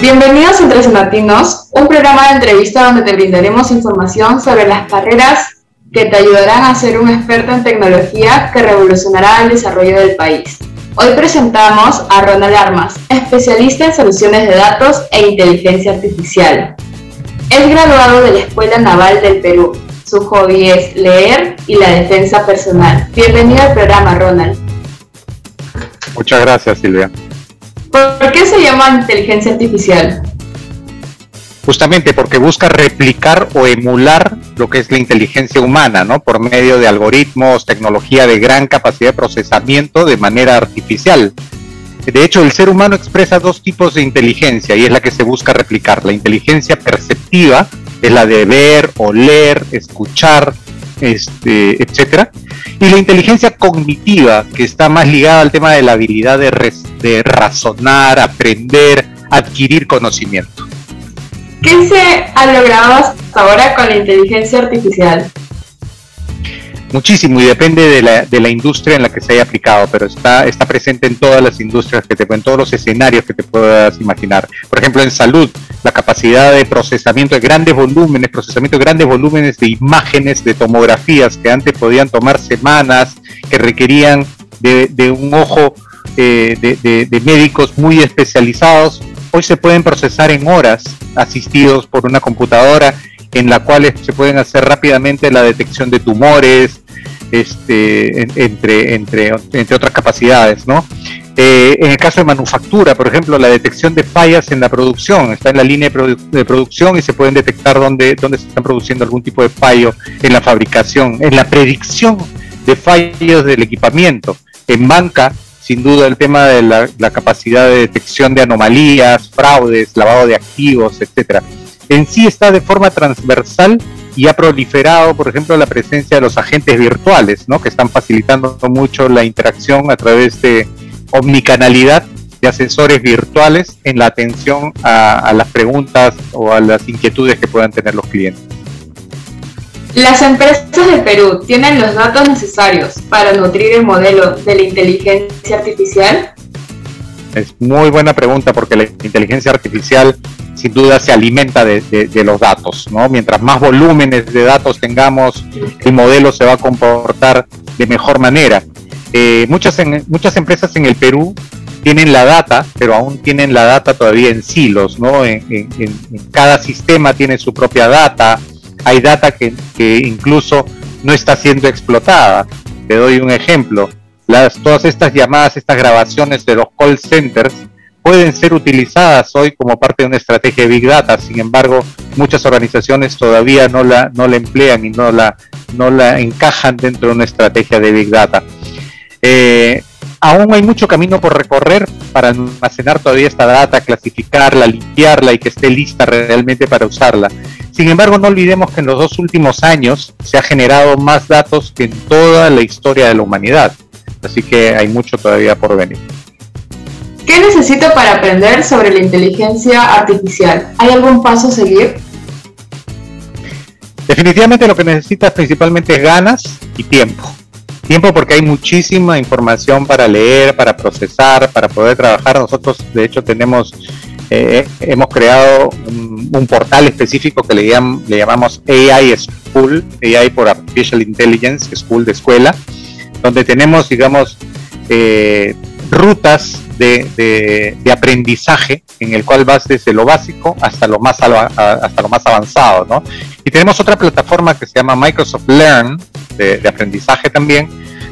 Bienvenidos a Entre Latinos, un programa de entrevista donde te brindaremos información sobre las carreras que te ayudarán a ser un experto en tecnología que revolucionará el desarrollo del país. Hoy presentamos a Ronald Armas, especialista en soluciones de datos e inteligencia artificial. Es graduado de la Escuela Naval del Perú. Su hobby es leer y la defensa personal. Bienvenido al programa, Ronald. Muchas gracias, Silvia. ¿Por qué se llama inteligencia artificial? Justamente porque busca replicar o emular lo que es la inteligencia humana, ¿no? Por medio de algoritmos, tecnología de gran capacidad de procesamiento de manera artificial. De hecho, el ser humano expresa dos tipos de inteligencia y es la que se busca replicar. La inteligencia perceptiva es la de ver, oler, escuchar, este, etcétera. Y la inteligencia cognitiva, que está más ligada al tema de la habilidad de, de razonar, aprender, adquirir conocimiento. ¿Qué se ha logrado hasta ahora con la inteligencia artificial? Muchísimo y depende de la, de la industria en la que se haya aplicado, pero está, está presente en todas las industrias que te en todos los escenarios que te puedas imaginar. Por ejemplo, en salud, la capacidad de procesamiento de grandes volúmenes, procesamiento de grandes volúmenes de imágenes, de tomografías que antes podían tomar semanas, que requerían de, de un ojo eh, de, de médicos muy especializados, hoy se pueden procesar en horas asistidos por una computadora en la cual se pueden hacer rápidamente la detección de tumores, este, entre, entre, entre otras capacidades, ¿no? Eh, en el caso de manufactura, por ejemplo, la detección de fallas en la producción, está en la línea de, producción y se pueden detectar dónde, dónde se están produciendo algún tipo de fallo en la fabricación, en la predicción de fallos del equipamiento. En banca, sin duda, el tema de la, capacidad de detección de anomalías, fraudes, lavado de activos, etcétera en sí está de forma transversal y ha proliferado, por ejemplo, la presencia de los agentes virtuales, ¿no? que están facilitando mucho la interacción a través de omnicanalidad de asesores virtuales en la atención a, las preguntas o a las inquietudes que puedan tener los clientes. ¿Las empresas de Perú tienen los datos necesarios para nutrir el modelo de la inteligencia artificial? Es muy buena pregunta porque la inteligencia artificial sin duda se alimenta de, los datos, ¿no? Mientras más volúmenes de datos tengamos, el modelo se va a comportar de mejor manera. Eh, muchas, muchas empresas en el Perú tienen la data, pero aún tienen la data todavía en silos, ¿no? En, cada sistema tiene su propia data, hay data que, incluso no está siendo explotada. Te doy un ejemplo todas estas llamadas, estas grabaciones de los call centers pueden ser utilizadas hoy como parte de una estrategia de Big Data. Sin embargo, muchas organizaciones todavía no la, no la emplean y no la, no la encajan dentro de una estrategia de Big Data. Eh, aún hay mucho camino por recorrer para almacenar todavía esta data, clasificarla, limpiarla y que esté lista realmente para usarla. Sin embargo, no olvidemos que en los dos últimos años se ha generado más datos que en toda la historia de la humanidad. Así que hay mucho todavía por venir. ¿Qué necesito para aprender sobre la inteligencia artificial? ¿Hay algún paso a seguir? Definitivamente lo que necesitas principalmente es ganas y tiempo. Tiempo porque hay muchísima información para leer, para procesar, para poder trabajar. Nosotros de hecho tenemos, eh, hemos creado un, portal específico que le, le llamamos AI School, AI por Artificial Intelligence, School de escuela, donde tenemos, digamos, eh, rutas de, aprendizaje en el cual vas desde lo básico hasta lo más hasta lo más avanzado, ¿no? Y tenemos otra plataforma que se llama Microsoft Learn de, aprendizaje también,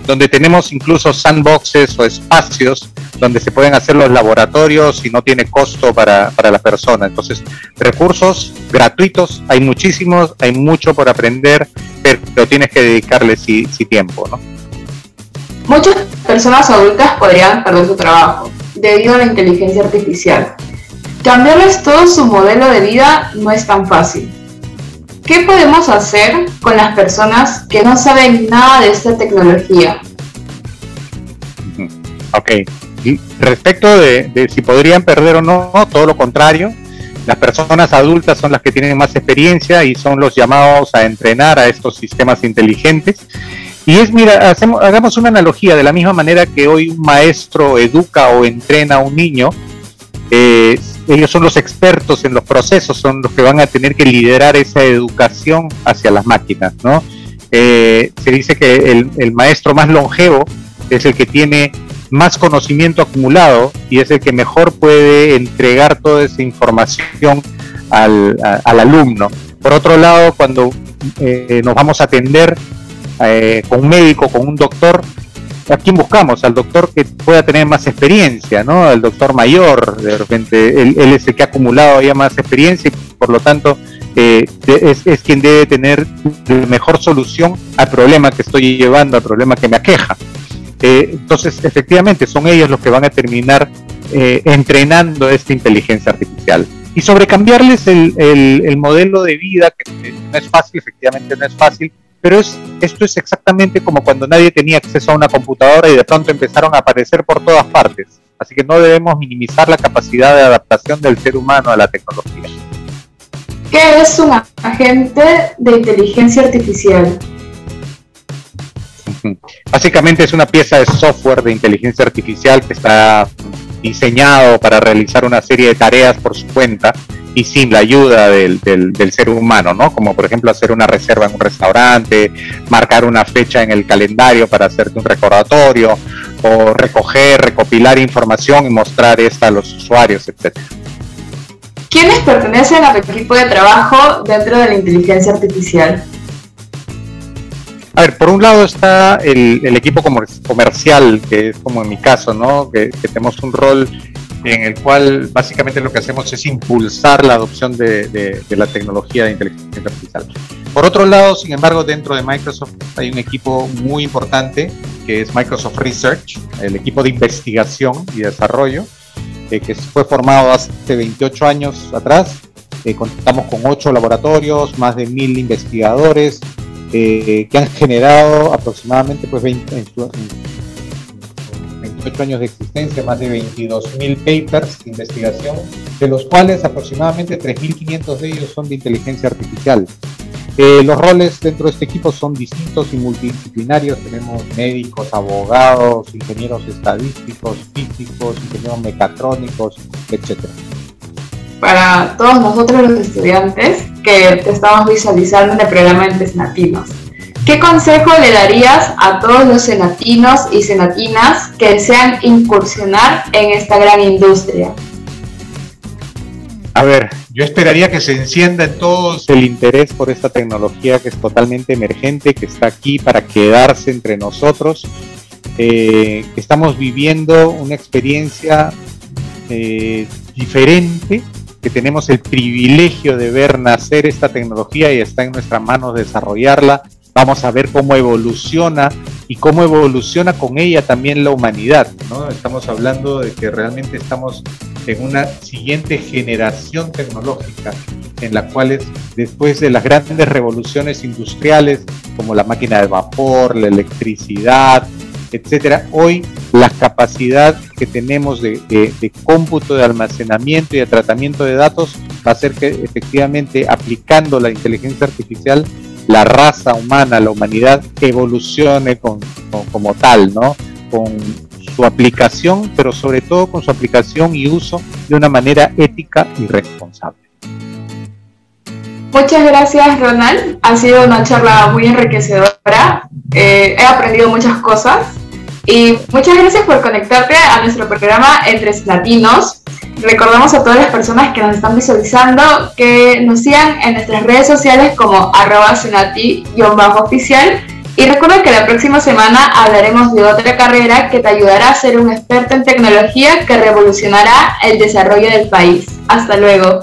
donde tenemos incluso sandboxes o espacios donde se pueden hacer los laboratorios y no tiene costo para, la persona. Entonces, recursos gratuitos, hay muchísimos, hay mucho por aprender, pero tienes que dedicarle sí tiempo, ¿no? Muchas personas adultas podrían perder su trabajo debido a la inteligencia artificial. Cambiarles todo su modelo de vida no es tan fácil. ¿Qué podemos hacer con las personas que no saben nada de esta tecnología? Ok. respecto de, si podrían perder o no, todo lo contrario. Las personas adultas son las que tienen más experiencia y son los llamados a entrenar a estos sistemas inteligentes y es, mira, hacemos, hagamos una analogía, de la misma manera que hoy un maestro educa o entrena a un niño, eh, ellos son los expertos en los procesos, son los que van a tener que liderar esa educación hacia las máquinas, ¿no? Eh, se dice que el, maestro más longevo es el que tiene más conocimiento acumulado y es el que mejor puede entregar toda esa información al, al alumno. Por otro lado, cuando eh, nos vamos a atender eh, con un médico, con un doctor, ¿a quién buscamos? Al doctor que pueda tener más experiencia, ¿no? Al doctor mayor, de repente, él, es el que ha acumulado ya más experiencia y por lo tanto eh, es, quien debe tener la mejor solución al problema que estoy llevando, al problema que me aqueja. entonces, efectivamente, son ellos los que van a terminar entrenando esta inteligencia artificial y sobre cambiarles el, modelo de vida, que no es fácil, efectivamente no es fácil, pero es, esto es exactamente como cuando nadie tenía acceso a una computadora y de pronto empezaron a aparecer por todas partes. Así que no debemos minimizar la capacidad de adaptación del ser humano a la tecnología. ¿Qué es un agente de inteligencia artificial? Básicamente es una pieza de software de inteligencia artificial que está diseñado para realizar una serie de tareas por su cuenta y sin la ayuda del, del, ser humano, ¿no? Como por ejemplo hacer una reserva en un restaurante, marcar una fecha en el calendario para hacerte un recordatorio, o recoger, recopilar información y mostrar esta a los usuarios, etc. ¿Quiénes pertenecen al equipo de trabajo dentro de la inteligencia artificial? A ver, por un lado está el, equipo comercial, que es como en mi caso, ¿no? Que, tenemos un rol en el cual básicamente lo que hacemos es impulsar la adopción de, la tecnología de inteligencia artificial. Por otro lado, sin embargo, dentro de Microsoft hay un equipo muy importante que es Microsoft Research, el equipo de investigación y desarrollo, eh, que fue formado hace 28 años atrás. Eh, contamos con 8 laboratorios, más de 1.000 investigadores, eh, que han generado aproximadamente pues 20, 28 años de existencia, más de 22.000 papers de investigación, de los cuales aproximadamente 3.500 de ellos son de inteligencia artificial. Eh, los roles dentro de este equipo son distintos y multidisciplinarios. Tenemos médicos, abogados, ingenieros estadísticos, físicos, ingenieros mecatrónicos, etcétera para todos nosotros los estudiantes que estamos visualizando en el programa de. ¿Qué consejo le darías a todos los senatinos y senatinas que desean incursionar en esta gran industria? A ver, yo esperaría que se encienda en todos el interés por esta tecnología que es totalmente emergente, que está aquí para quedarse entre nosotros, eh, estamos viviendo una experiencia eh, diferente que tenemos el privilegio de ver nacer esta tecnología y está en nuestras manos desarrollarla. Vamos a ver cómo evoluciona y cómo evoluciona con ella también la humanidad. ¿no? Estamos hablando de que realmente estamos en una siguiente generación tecnológica en la cual después de las grandes revoluciones industriales como la máquina de vapor, la electricidad, etcétera, hoy la capacidad que tenemos de, cómputo, de almacenamiento y de tratamiento de datos va a hacer que efectivamente aplicando la inteligencia artificial la raza humana, la humanidad evolucione con, como tal, ¿no? Con su aplicación, pero sobre todo con su aplicación y uso de una manera ética y responsable. Muchas gracias, Ronald. Ha sido una charla muy enriquecedora. Eh, he aprendido muchas cosas y muchas gracias por conectarte a nuestro programa Entre Latinos. Recordamos a todas las personas que nos están visualizando que nos sigan en nuestras redes sociales como arroba senati-oficial. Y recuerda que la próxima semana hablaremos de otra carrera que te ayudará a ser un experto en tecnología que revolucionará el desarrollo del país. Hasta luego.